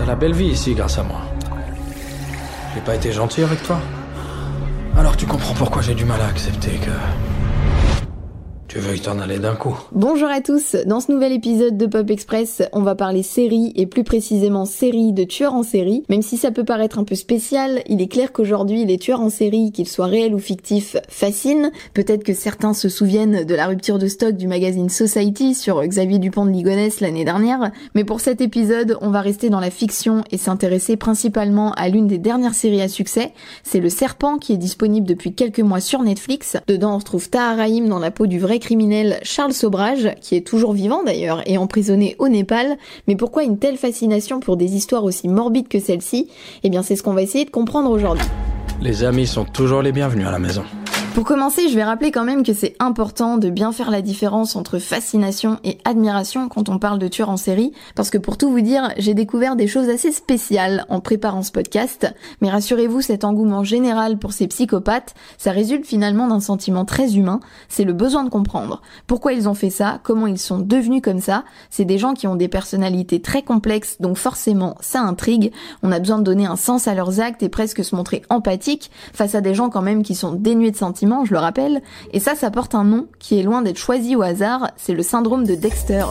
T'as la belle vie ici grâce à moi. J'ai pas été gentil avec toi Alors tu comprends pourquoi j'ai du mal à accepter que tu veux t'en aller d'un coup. Bonjour à tous, dans ce nouvel épisode de Pop Express, on va parler série et plus précisément série de tueurs en série. Même si ça peut paraître un peu spécial, il est clair qu'aujourd'hui les tueurs en série, qu'ils soient réels ou fictifs, fascinent. Peut-être que certains se souviennent de la rupture de stock du magazine Society sur Xavier Dupont de Ligonnès l'année dernière, mais pour cet épisode, on va rester dans la fiction et s'intéresser principalement à l'une des dernières séries à succès. C'est Le Serpent qui est disponible depuis quelques mois sur Netflix. Dedans on retrouve Tahar dans la peau du vrai criminel Charles Sobrage, qui est toujours vivant d'ailleurs et emprisonné au Népal. Mais pourquoi une telle fascination pour des histoires aussi morbides que celle-ci? Eh bien c'est ce qu'on va essayer de comprendre aujourd'hui. Les amis sont toujours les bienvenus à la maison. Pour commencer, je vais rappeler quand même que c'est important de bien faire la différence entre fascination et admiration quand on parle de tueurs en série, parce que pour tout vous dire, j'ai découvert des choses assez spéciales en préparant ce podcast, mais rassurez-vous, cet engouement général pour ces psychopathes, ça résulte finalement d'un sentiment très humain, c'est le besoin de comprendre. Pourquoi ils ont fait ça, comment ils sont devenus comme ça, c'est des gens qui ont des personnalités très complexes, donc forcément ça intrigue, on a besoin de donner un sens à leurs actes et presque se montrer empathique face à des gens quand même qui sont dénués de sentiments je le rappelle, et ça, ça porte un nom qui est loin d'être choisi au hasard, c'est le syndrome de Dexter.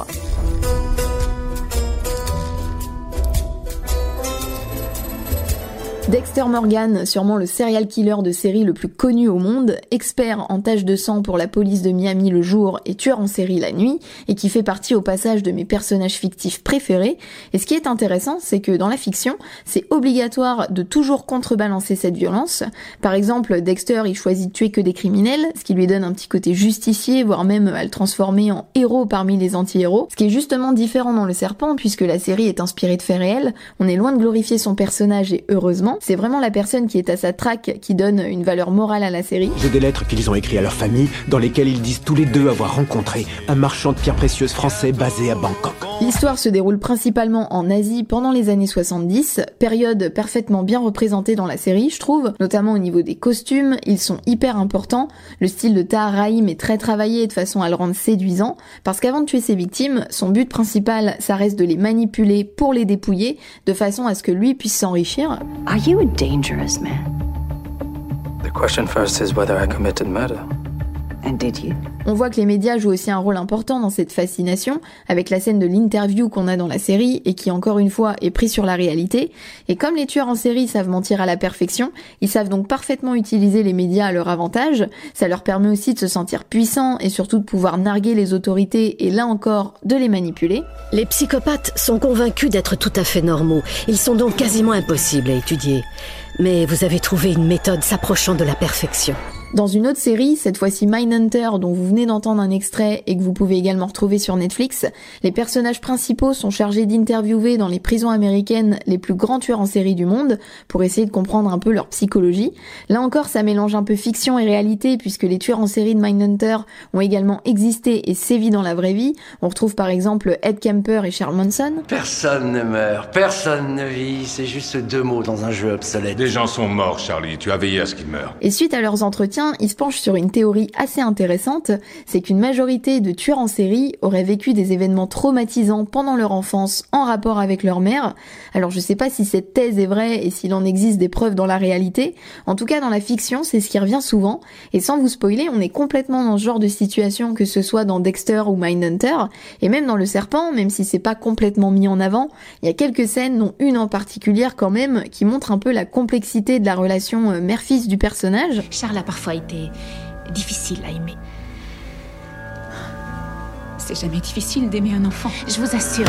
Dexter Morgan, sûrement le serial killer de série le plus connu au monde, expert en taches de sang pour la police de Miami le jour et tueur en série la nuit, et qui fait partie au passage de mes personnages fictifs préférés. Et ce qui est intéressant, c'est que dans la fiction, c'est obligatoire de toujours contrebalancer cette violence. Par exemple, Dexter, il choisit de tuer que des criminels, ce qui lui donne un petit côté justicier, voire même à le transformer en héros parmi les anti-héros. Ce qui est justement différent dans Le Serpent, puisque la série est inspirée de faits réels. On est loin de glorifier son personnage et heureusement, c'est vraiment la personne qui est à sa traque qui donne une valeur morale à la série. J'ai des lettres qu'ils ont écrites à leur famille dans lesquelles ils disent tous les deux avoir rencontré un marchand de pierres précieuses français basé à Bangkok. L'histoire se déroule principalement en Asie pendant les années 70, période parfaitement bien représentée dans la série, je trouve, notamment au niveau des costumes, ils sont hyper importants. Le style de Tahar Rahim est très travaillé de façon à le rendre séduisant, parce qu'avant de tuer ses victimes, son but principal, ça reste de les manipuler pour les dépouiller, de façon à ce que lui puisse s'enrichir. Are you a dangerous man? The question first is whether I committed murder. On voit que les médias jouent aussi un rôle important dans cette fascination, avec la scène de l'interview qu'on a dans la série et qui encore une fois est prise sur la réalité. Et comme les tueurs en série savent mentir à la perfection, ils savent donc parfaitement utiliser les médias à leur avantage. Ça leur permet aussi de se sentir puissants et surtout de pouvoir narguer les autorités et là encore de les manipuler. Les psychopathes sont convaincus d'être tout à fait normaux. Ils sont donc quasiment impossibles à étudier. Mais vous avez trouvé une méthode s'approchant de la perfection. Dans une autre série, cette fois-ci Mindhunter, dont vous venez d'entendre un extrait et que vous pouvez également retrouver sur Netflix, les personnages principaux sont chargés d'interviewer dans les prisons américaines les plus grands tueurs en série du monde pour essayer de comprendre un peu leur psychologie. Là encore, ça mélange un peu fiction et réalité puisque les tueurs en série de Mindhunter ont également existé et sévi dans la vraie vie. On retrouve par exemple Ed Kemper et Charles Manson. Personne ne meurt, personne ne vit, c'est juste deux mots dans un jeu obsolète. Des gens sont morts, Charlie, tu as veillé à ce qu'ils meurent. Et suite à leurs entretiens, il se penche sur une théorie assez intéressante, c'est qu'une majorité de tueurs en série auraient vécu des événements traumatisants pendant leur enfance en rapport avec leur mère. Alors je sais pas si cette thèse est vraie et s'il en existe des preuves dans la réalité. En tout cas, dans la fiction, c'est ce qui revient souvent. Et sans vous spoiler, on est complètement dans ce genre de situation, que ce soit dans Dexter ou Mindhunter, et même dans Le Serpent, même si c'est pas complètement mis en avant, il y a quelques scènes, dont une en particulier quand même, qui montre un peu la complexité de la relation euh, mère-fils du personnage. Été difficile à aimer. C'est jamais difficile d'aimer un enfant, je vous assure.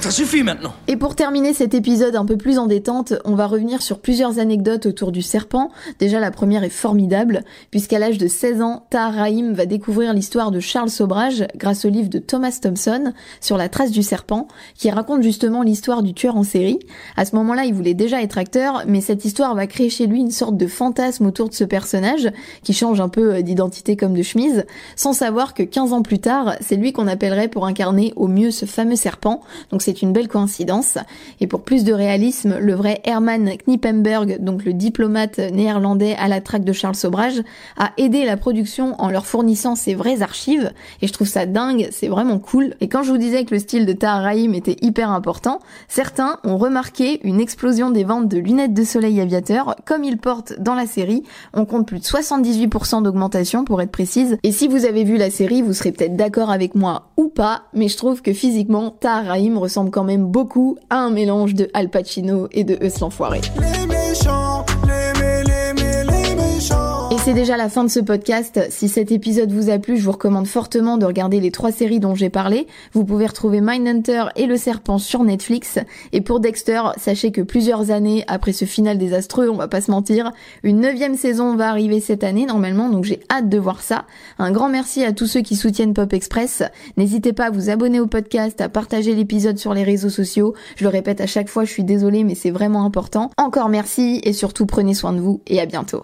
Ça suffit maintenant Et pour terminer cet épisode un peu plus en détente, on va revenir sur plusieurs anecdotes autour du serpent. Déjà la première est formidable, puisqu'à l'âge de 16 ans, Tahar Rahim va découvrir l'histoire de Charles Sobrage grâce au livre de Thomas Thompson sur la trace du serpent, qui raconte justement l'histoire du tueur en série. À ce moment-là, il voulait déjà être acteur, mais cette histoire va créer chez lui une sorte de fantasme autour de ce personnage, qui change un peu d'identité comme de chemise, sans savoir que 15 ans plus tard, c'est lui qu'on a appellerait pour incarner au mieux ce fameux serpent, donc c'est une belle coïncidence. Et pour plus de réalisme, le vrai Herman Knippenberg, donc le diplomate néerlandais à la traque de Charles Sobrage, a aidé la production en leur fournissant ses vraies archives, et je trouve ça dingue, c'est vraiment cool. Et quand je vous disais que le style de Tahar Rahim était hyper important, certains ont remarqué une explosion des ventes de lunettes de soleil aviateur, comme il porte dans la série, on compte plus de 78% d'augmentation pour être précise, et si vous avez vu la série, vous serez peut-être d'accord avec moi ou pas, mais je trouve que physiquement, Tahar ressemble quand même beaucoup à un mélange de Al Pacino et de Eus l'Enfoiré. Et c'est déjà la fin de ce podcast. Si cet épisode vous a plu, je vous recommande fortement de regarder les trois séries dont j'ai parlé. Vous pouvez retrouver Mindhunter et Le Serpent sur Netflix. Et pour Dexter, sachez que plusieurs années après ce final désastreux, on va pas se mentir, une neuvième saison va arriver cette année normalement, donc j'ai hâte de voir ça. Un grand merci à tous ceux qui soutiennent Pop Express. N'hésitez pas à vous abonner au podcast, à partager l'épisode sur les réseaux sociaux. Je le répète à chaque fois, je suis désolée, mais c'est vraiment important. Encore merci et surtout prenez soin de vous et à bientôt.